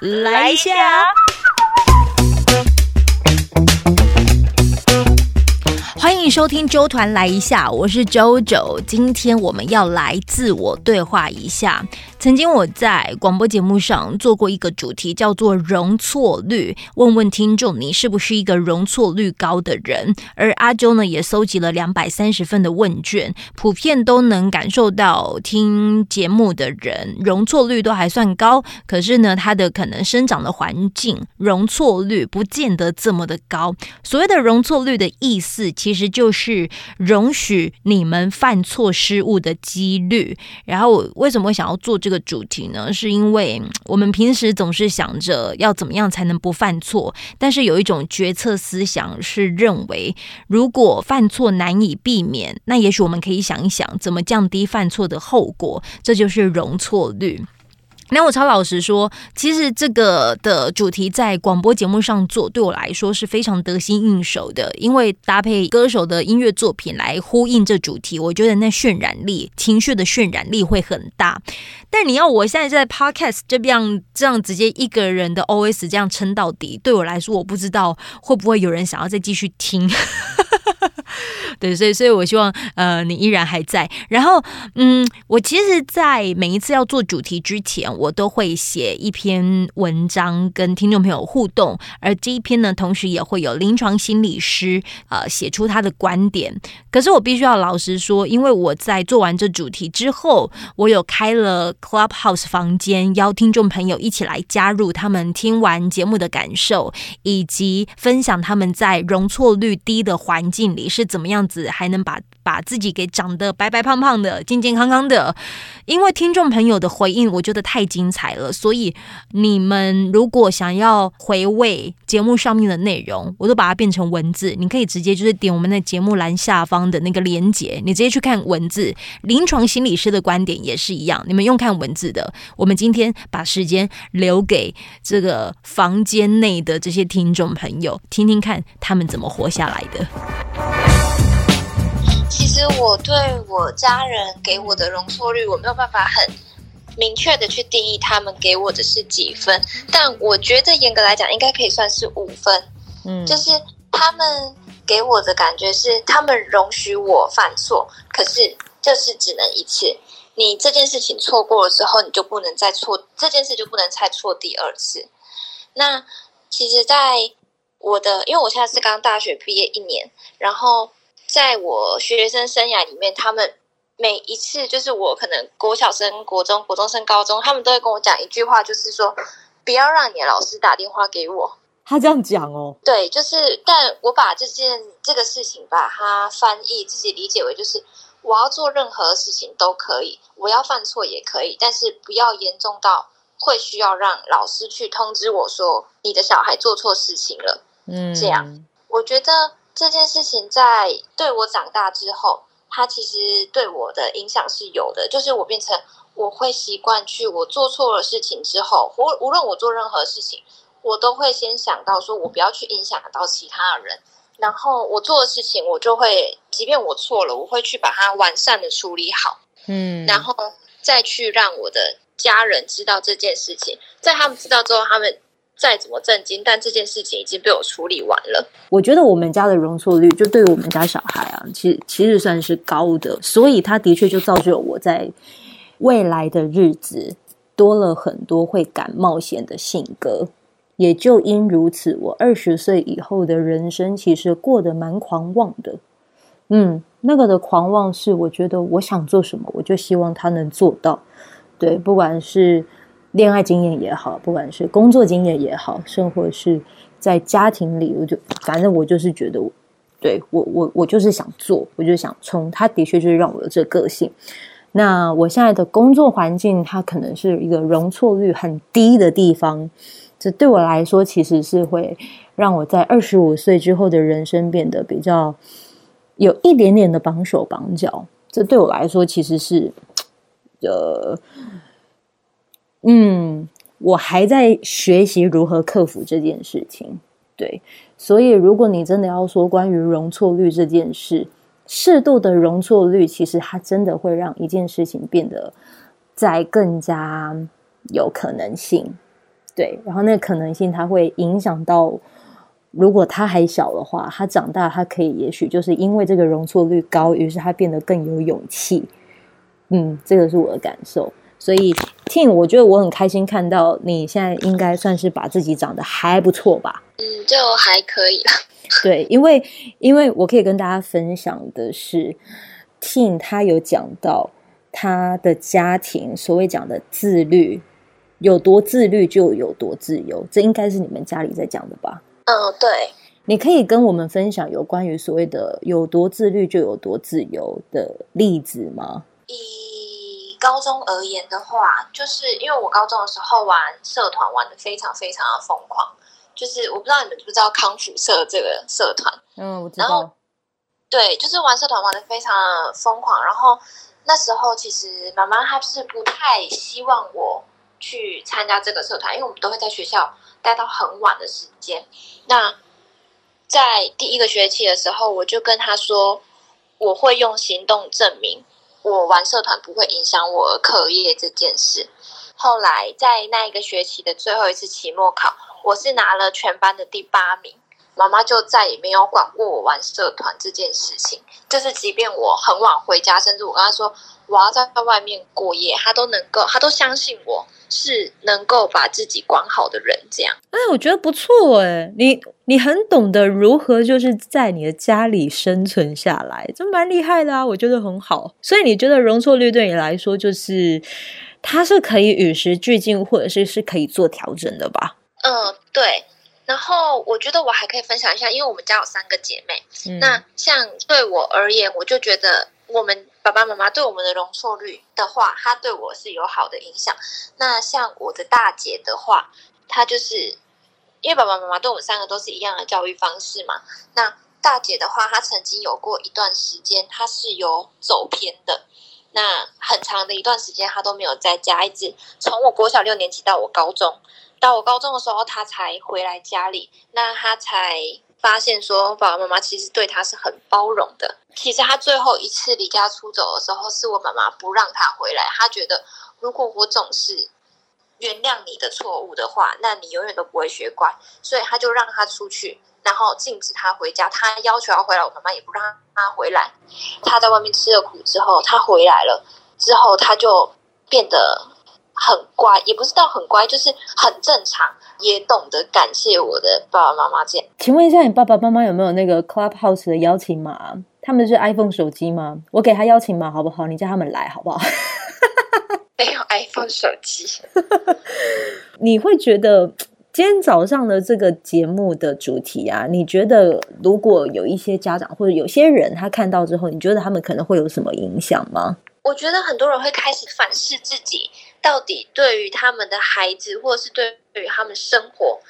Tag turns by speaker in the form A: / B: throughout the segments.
A: 来一下。欢迎收听周团来一下，我是周周。今天我们要来自我对话一下。曾经我在广播节目上做过一个主题，叫做容错率，问问听众你是不是一个容错率高的人。而阿周呢，也搜集了两百三十份的问卷，普遍都能感受到听节目的人容错率都还算高，可是呢，他的可能生长的环境容错率不见得这么的高。所谓的容错率的意思，其实就是容许你们犯错失误的几率。然后我为什么会想要做这？这个主题呢，是因为我们平时总是想着要怎么样才能不犯错，但是有一种决策思想是认为，如果犯错难以避免，那也许我们可以想一想怎么降低犯错的后果，这就是容错率。那我超老实说，其实这个的主题在广播节目上做，对我来说是非常得心应手的，因为搭配歌手的音乐作品来呼应这主题，我觉得那渲染力、情绪的渲染力会很大。但你要我现在在 Podcast 这边这样直接一个人的 OS 这样撑到底，对我来说，我不知道会不会有人想要再继续听。对，所以，所以我希望，呃，你依然还在。然后，嗯，我其实，在每一次要做主题之前，我都会写一篇文章跟听众朋友互动。而这一篇呢，同时也会有临床心理师，呃，写出他的观点。可是，我必须要老实说，因为我在做完这主题之后，我有开了 Clubhouse 房间，邀听众朋友一起来加入，他们听完节目的感受，以及分享他们在容错率低的环境里是怎么样。子还能把把自己给长得白白胖胖的、健健康康的，因为听众朋友的回应，我觉得太精彩了。所以你们如果想要回味节目上面的内容，我都把它变成文字，你可以直接就是点我们的节目栏下方的那个连接，你直接去看文字。临床心理师的观点也是一样，你们用看文字的。我们今天把时间留给这个房间内的这些听众朋友，听听看他们怎么活下来的。
B: 其实我对我家人给我的容错率，我没有办法很明确的去定义他们给我的是几分，但我觉得严格来讲应该可以算是五分。嗯，就是他们给我的感觉是，他们容许我犯错，可是就是只能一次。你这件事情错过了之后，你就不能再错，这件事就不能再错第二次。那其实，在我的，因为我现在是刚大学毕业一年，然后。在我学生生涯里面，他们每一次就是我可能国小生、国中、国中升高中，他们都会跟我讲一句话，就是说不要让你的老师打电话给我。
A: 他这样讲哦，
B: 对，就是，但我把这件这个事情把它翻译自己理解为，就是我要做任何事情都可以，我要犯错也可以，但是不要严重到会需要让老师去通知我说你的小孩做错事情了。嗯，这样我觉得。这件事情在对我长大之后，它其实对我的影响是有的。就是我变成我会习惯去，我做错了事情之后，无无论我做任何事情，我都会先想到说我不要去影响到其他的人。然后我做的事情，我就会，即便我错了，我会去把它完善的处理好。嗯，然后再去让我的家人知道这件事情，在他们知道之后，他们。再怎么震惊，但这件事情已经被我处理完了。
A: 我觉得我们家的容错率，就对于我们家小孩啊，其实其实算是高的，所以他的确就造就了我在未来的日子多了很多会敢冒险的性格。也就因如此，我二十岁以后的人生其实过得蛮狂妄的。嗯，那个的狂妄是，我觉得我想做什么，我就希望他能做到。对，不管是。恋爱经验也好，不管是工作经验也好，甚或是在家庭里，我就反正我就是觉得，对我我我就是想做，我就想冲。他的确就是让我有这个性。那我现在的工作环境，它可能是一个容错率很低的地方。这对我来说，其实是会让我在二十五岁之后的人生变得比较有一点点的绑手绑脚。这对我来说，其实是呃。嗯，我还在学习如何克服这件事情。对，所以如果你真的要说关于容错率这件事，适度的容错率，其实它真的会让一件事情变得再更加有可能性。
C: 对，然后那个可能性它会影响到，如果他还小的话，他长大他可以也许就是因为这个容错率高，于是他变得更有勇气。嗯，这个是我的感受。所以，Tim，我觉得我很开心看到你现在应该算是把自己长得还不错吧？
B: 嗯，就还可以啦。
C: 对，因为因为我可以跟大家分享的是，Tin 他有讲到他的家庭所谓讲的自律，有多自律就有多自由，这应该是你们家里在讲的吧？
B: 嗯，对。
C: 你可以跟我们分享有关于所谓的有多自律就有多自由的例子吗？
B: 高中而言的话，就是因为我高中的时候玩社团玩的非常非常的疯狂，就是我不知道你们知不知道康复社这个社团，
C: 嗯，我知道。
B: 对，就是玩社团玩的非常的疯狂，然后那时候其实妈妈她是不太希望我去参加这个社团，因为我们都会在学校待到很晚的时间。那在第一个学期的时候，我就跟她说，我会用行动证明。我玩社团不会影响我课业这件事。后来在那一个学期的最后一次期末考，我是拿了全班的第八名。妈妈就再也没有管过我玩社团这件事情。就是即便我很晚回家，甚至我跟她说我要在外面过夜，她都能够，她都相信我。是能够把自己管好的人，这样。
C: 哎，我觉得不错哎，你你很懂得如何就是在你的家里生存下来，这蛮厉害的啊，我觉得很好。所以你觉得容错率对你来说，就是它是可以与时俱进，或者是是可以做调整的吧？
B: 嗯，对。然后我觉得我还可以分享一下，因为我们家有三个姐妹，那像对我而言，我就觉得我们。爸爸妈妈对我们的容错率的话，他对我是有好的影响。那像我的大姐的话，她就是因为爸爸妈妈对我们三个都是一样的教育方式嘛。那大姐的话，她曾经有过一段时间，她是有走偏的。那很长的一段时间，她都没有在家，一直从我国小六年级到我高中，到我高中的时候，他才回来家里。那他才发现说，爸爸妈妈其实对他是很包容的。其实他最后一次离家出走的时候，是我妈妈不让他回来。他觉得，如果我总是原谅你的错误的话，那你永远都不会学乖。所以他就让他出去，然后禁止他回家。他要求要回来，我妈妈也不让他回来。他在外面吃了苦之后，他回来了之后，他就变得很乖，也不是到很乖，就是很正常，也懂得感谢我的爸爸妈妈。这样，
C: 请问一下，你爸爸妈妈有没有那个 Clubhouse 的邀请码？他们是 iPhone 手机吗？我给他邀请码好不好？你叫他们来好不好？
B: 没有 iPhone 手机。
C: 你会觉得今天早上的这个节目的主题啊？你觉得如果有一些家长或者有些人他看到之后，你觉得他们可能会有什么影响吗？
B: 我觉得很多人会开始反思自己，到底对于他们的孩子，或者是对于他们生活，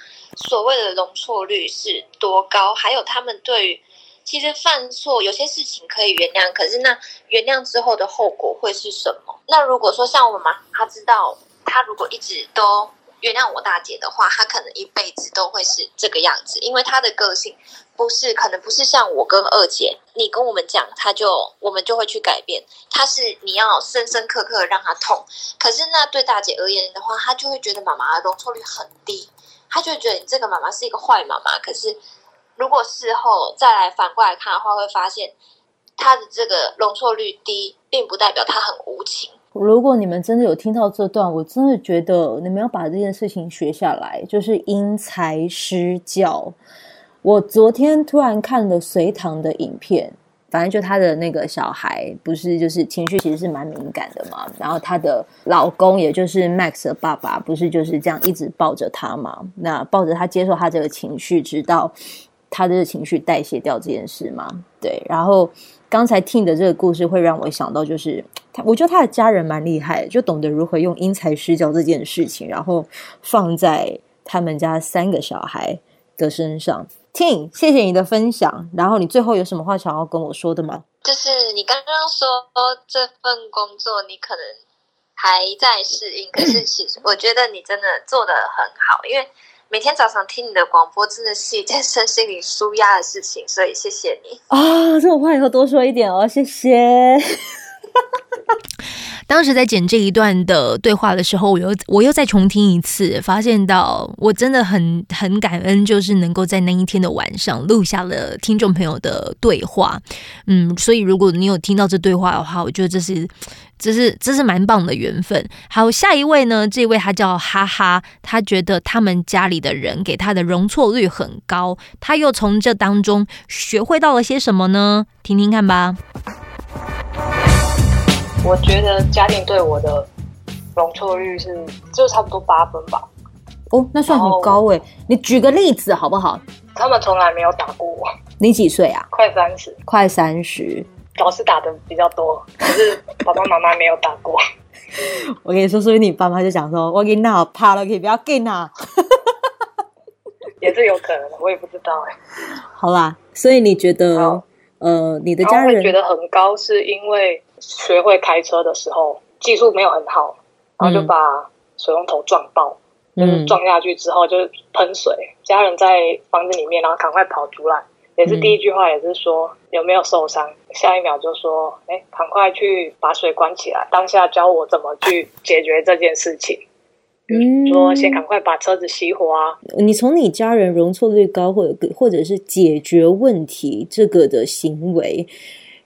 B: 所谓的容错率是多高？还有他们对于。其实犯错有些事情可以原谅，可是那原谅之后的后果会是什么？那如果说像我妈，她知道，她如果一直都原谅我大姐的话，她可能一辈子都会是这个样子，因为她的个性不是，可能不是像我跟二姐，你跟我们讲，她就我们就会去改变。她是你要深深刻刻让她痛，可是那对大姐而言的话，她就会觉得妈妈容错率很低，她就觉得你这个妈妈是一个坏妈妈，可是。如果事后再来反过来看的话，会发现他的这个容错率低，并不代表他很无情。
C: 如果你们真的有听到这段，我真的觉得你们要把这件事情学下来，就是因材施教。我昨天突然看了隋唐的影片，反正就他的那个小孩，不是就是情绪其实是蛮敏感的嘛。然后他的老公，也就是 Max 的爸爸，不是就是这样一直抱着他嘛？那抱着他接受他这个情绪，直到。他的情绪代谢掉这件事吗？对，然后刚才听的这个故事会让我想到，就是他，我觉得他的家人蛮厉害，就懂得如何用因材施教这件事情，然后放在他们家三个小孩的身上。听，谢谢你的分享。然后你最后有什么话想要跟我说的吗？
B: 就是你刚刚说这份工作你可能还在适应，可是其实我觉得你真的做的很好，因为。每天早上听你的广播，真的是一件身心灵舒压的事情，所以谢谢你
C: 啊！这种话以后多说一点哦，谢谢。
A: 当时在剪这一段的对话的时候，我又我又再重听一次，发现到我真的很很感恩，就是能够在那一天的晚上录下了听众朋友的对话。嗯，所以如果你有听到这对话的话，我觉得这是这是这是蛮棒的缘分。好，下一位呢，这位他叫哈哈，他觉得他们家里的人给他的容错率很高，他又从这当中学会到了些什么呢？听听看吧。
D: 我觉得家庭对我的容错率是就差不多八分吧。
C: 哦，那算很高哎。你举个例子好不好？
D: 他们从来没有打过我。
C: 你几岁啊？
D: 快三十。
C: 快三十。
D: 老师打的比较多，可是爸爸妈妈没有打过。
C: 我跟你说，所以你爸妈就讲说：“我给你好怕了，可以不要给他。
D: 也是有可能的，我也不知道哎。
C: 好啦，所以你觉得呃，你的家人
D: 觉得很高，是因为学会开车的时候技术没有很好，然后就把水龙头撞爆，就是撞下去之后就喷水，家人在房子里面，然后赶快跑出来。也是第一句话，也是说有没有受伤。下一秒就说：“哎，赶快去把水关起来。”当下教我怎么去解决这件事情，嗯说先赶快把车子熄火啊。
C: 你从你家人容错率高，或者或者是解决问题这个的行为，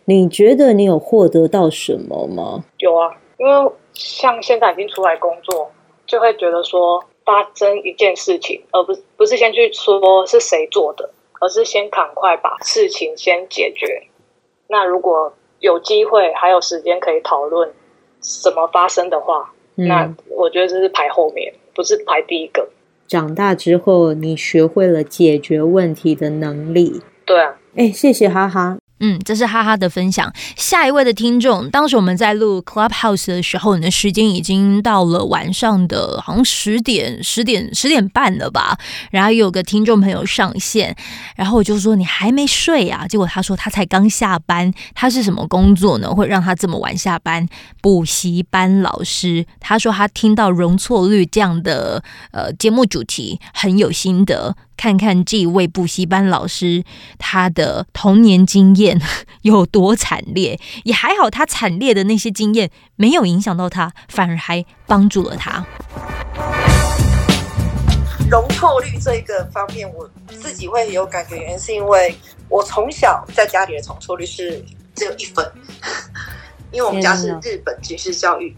C: 你觉得你有获得到什么吗？
D: 有啊，因为像现在已经出来工作，就会觉得说发生一件事情，而不是不是先去说是谁做的。而是先赶快把事情先解决。那如果有机会还有时间可以讨论什么发生的话，那我觉得这是排后面，不是排第一个。
C: 长大之后，你学会了解决问题的能力。
D: 对啊，
C: 哎，谢谢哈哈。
A: 嗯，这是哈哈的分享。下一位的听众，当时我们在录 Clubhouse 的时候，你的时间已经到了晚上的，好像十点、十点、十点半了吧？然后有个听众朋友上线，然后我就说你还没睡啊？结果他说他才刚下班，他是什么工作呢？会让他这么晚下班？补习班老师。他说他听到容错率这样的呃节目主题很有心得。看看这位补习班老师，他的童年经验 有多惨烈，也还好，他惨烈的那些经验没有影响到他，反而还帮助了他。
E: 容错率这一个方面，我自己会有感觉，原因是因为我从小在家里的容错率是只有一分，因为我们家是日本军事教育。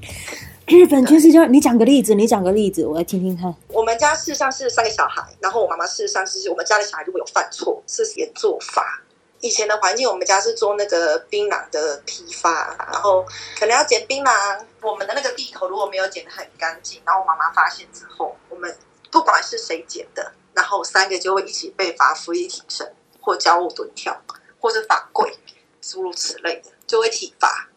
C: 日本军事教，你讲个例子，你讲个例子，我来听听看。
E: 我们家事实上是三个小孩，然后我妈妈事实上是我们家的小孩如果有犯错，是严做法。以前的环境，我们家是做那个槟榔的批发，然后可能要捡槟榔，我们的那个地头如果没有捡的很干净，然后我妈妈发现之后，我们不管是谁捡的，然后三个就会一起被罚服役挺身，或教务蹲跳，或者罚跪，诸如此类的，就会体罚。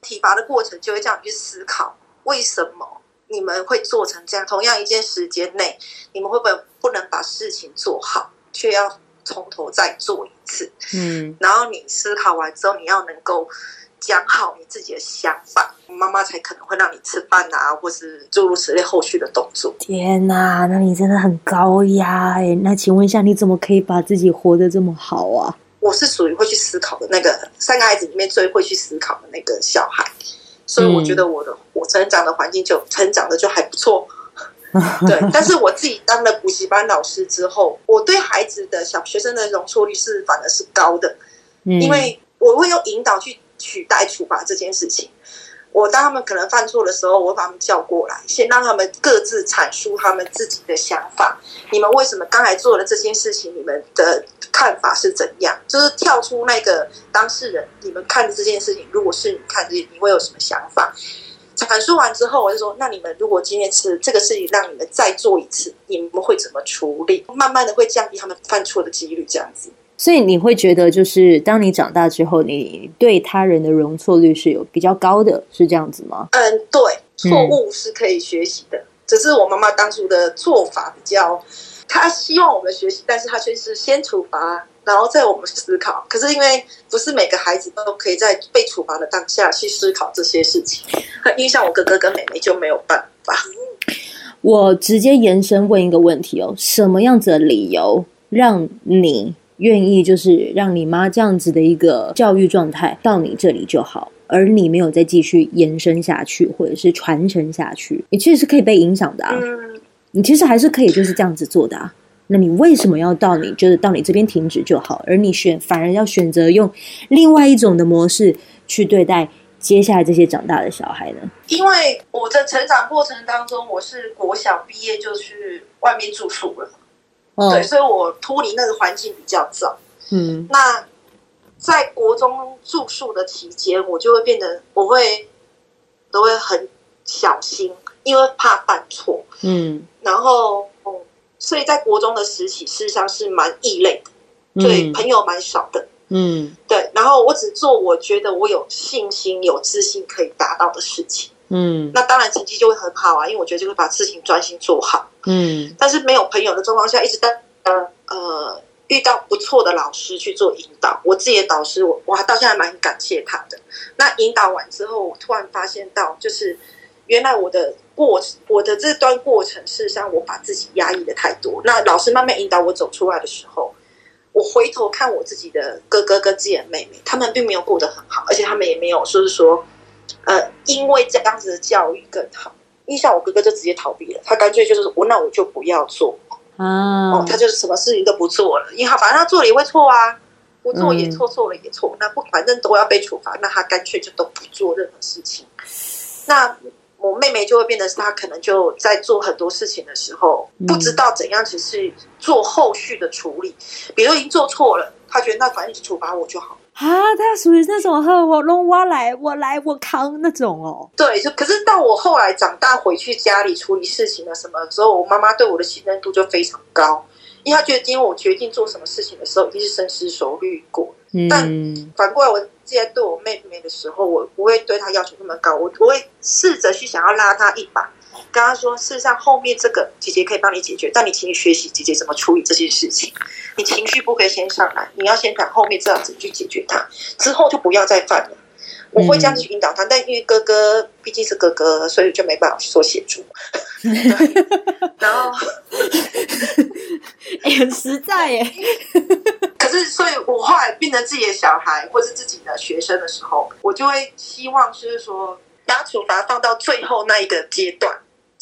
E: 体罚的过程就会这样去思考。为什么你们会做成这样？同样一件时间内，你们会不会不能把事情做好，却要从头再做一次？嗯，然后你思考完之后，你要能够讲好你自己的想法，妈妈才可能会让你吃饭啊，或是诸如此类后续的动作。
C: 天哪，那你真的很高压哎！那请问一下，你怎么可以把自己活得这么好啊？
E: 我是属于会去思考的那个三个孩子里面最会去思考的那个小孩。所以我觉得我的我成长的环境就成长的就还不错，对。但是我自己当了补习班老师之后，我对孩子的小学生的容错率是反而是高的，因为我会用引导去取代处罚这件事情。我当他们可能犯错的时候，我会把他们叫过来，先让他们各自阐述他们自己的想法。你们为什么刚才做了这件事情？你们的看法是怎样？就是跳出那个当事人，你们看这件事情，如果是你看这，你会有什么想法？阐述完之后，我就说：那你们如果今天是这个事情，让你们再做一次，你们会怎么处理？慢慢的会降低他们犯错的几率，这样子。
C: 所以你会觉得，就是当你长大之后，你对他人的容错率是有比较高的，是这样子吗？
E: 嗯，对，错误是可以学习的，只是我妈妈当初的做法比较，她希望我们学习，但是她却是先处罚，然后在我们思考。可是因为不是每个孩子都可以在被处罚的当下去思考这些事情，因为像我哥哥跟妹妹就没有办法。
C: 我直接延伸问一个问题哦，什么样子的理由让你？愿意就是让你妈这样子的一个教育状态到你这里就好，而你没有再继续延伸下去，或者是传承下去，你其实是可以被影响的啊。
E: 嗯，
C: 你其实还是可以就是这样子做的啊。那你为什么要到你就是到你这边停止就好，而你选反而要选择用另外一种的模式去对待接下来这些长大的小孩呢？
E: 因为我的成长过程当中，我是国小毕业就去外面住宿了，
C: 哦
E: 对，所以我脱离那个环境比较早。
C: 嗯
E: 那在国中住宿的期间，我就会变得我会都会很小心，因为怕犯错。
C: 嗯
E: 然后，嗯，所以在国中的时期，事实上是蛮异类的，对，
C: 嗯
E: 朋友蛮少的。
C: 嗯
E: 对，然后我只做我觉得我有信心、有自信可以达到的事情。
C: 嗯
E: 那当然成绩就会很好啊，因为我觉得就会把事情专心做好。
C: 嗯
E: 但是没有朋友的状况下，一直在呃呃遇到不错的老师去做引导，我自己的导师，我我还到现在蛮感谢他的。那引导完之后，我突然发现到，就是原来我的过我的这段过程，事实上我把自己压抑的太多。那老师慢慢引导我走出来的时候，我回头看我自己的哥哥跟自己的妹妹，他们并没有过得很好，而且他们也没有说是说，呃，因为这样子的教育更好。因为像我哥哥就直接逃避了，他干脆就是我那我就不要做
C: 嗯
E: 哦，他就是什么事情都不做了，因为他反正他做了也会错啊，不做也错，错了也错，那不反正都要被处罚，那他干脆就都不做任何事情。那我妹妹就会变得是她可能就在做很多事情的时候，
C: 嗯
E: 不知道怎样只是做后续的处理，比如已经做错了，她觉得那反正就处罚我就好。
C: 啊，他属于那种呵，我弄我来，我来我扛那种哦。
E: 对，就可是到我后来长大回去家里处理事情的什么时候，我妈妈对我的信任度就非常高，因为他觉得今天我决定做什么事情的时候，一定是深思熟虑过。
C: 嗯
E: 反过来，我既然对我妹妹的时候，我不会对她要求那么高，我我会试着去想要拉她一把，跟她说，事实上后面这个姐姐可以帮你解决，但你请你学习姐姐怎么处理这件事情，你情绪不可以先上来，你要先想后面这样子去解决它，之后就不要再犯了。我会这样子去引导他，但因为哥哥毕竟是哥哥，所以就没办法去做协助。对 然后，
C: 哎、很实在耶。
E: 可是，所以我后来变成自己的小孩或是自己的学生的时候，我就会希望就是说，把处罚放到最后那一个阶段，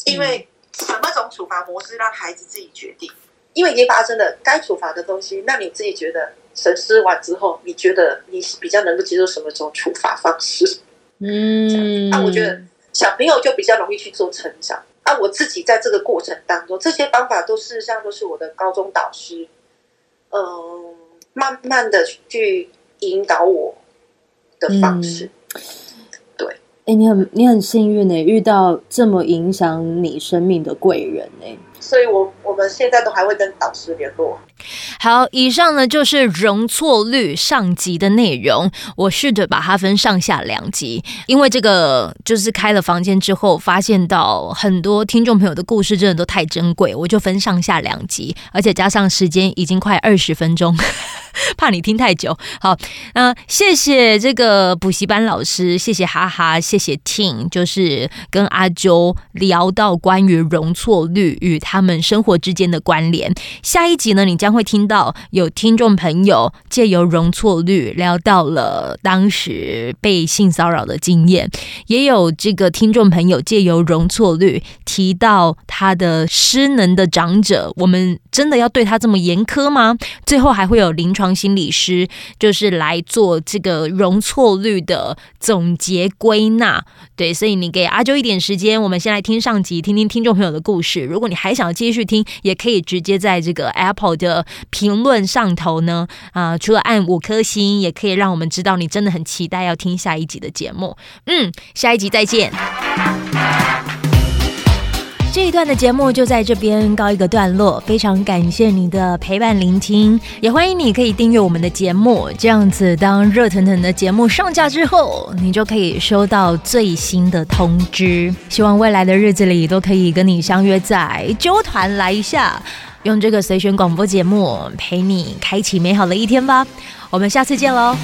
E: 因为什么种处罚模式让孩子自己决定。因为已经发生了该处罚的东西，那你自己觉得审视完之后，你觉得你比较能够接受什么种处罚方式？
C: 嗯，
E: 啊，我觉得小朋友就比较容易去做成长。啊，我自己在这个过程当中，这些方法都事实上都是我的高中导师，嗯，慢慢的去引导我的方式。
C: 对哎、你很你很幸运呢，遇到这么影响你生命的贵人呢。
E: 所以我我们现在都还会跟导师联络。
A: 好，以上呢就是容错率上集的内容。我试着把它分上下两集，因为这个就是开了房间之后，发现到很多听众朋友的故事真的都太珍贵，我就分上下两集，而且加上时间已经快二十分钟。怕你听太久，好，那、谢谢这个补习班老师，谢谢哈哈，谢谢 Tin，就是跟阿啾聊到关于容错率与他们生活之间的关联。下一集呢，你将将会听到有听众朋友借由容错率聊到了当时被性骚扰的经验，也有这个听众朋友借由容错率提到他的失能的长者，我们真的要对他这么严苛吗？最后还会有临床心理师，就是来做这个容错率的总结归纳。对，所以你给阿啾一点时间，我们先来听上集，听听听众朋友的故事。如果你还想继续听，也可以直接在这个 Apple 的评论上头呢，啊、除了按五颗星，也可以让我们知道你真的很期待要听下一集的节目。嗯，下一集再见。这一段的节目就在这边告一个段落，非常感谢你的陪伴聆听，也欢迎你可以订阅我们的节目，这样子当热腾腾的节目上架之后，你就可以收到最新的通知。希望未来的日子里都可以跟你相约在纠团来一下，用这个随选广播节目陪你开启美好的一天吧。我们下次见喽。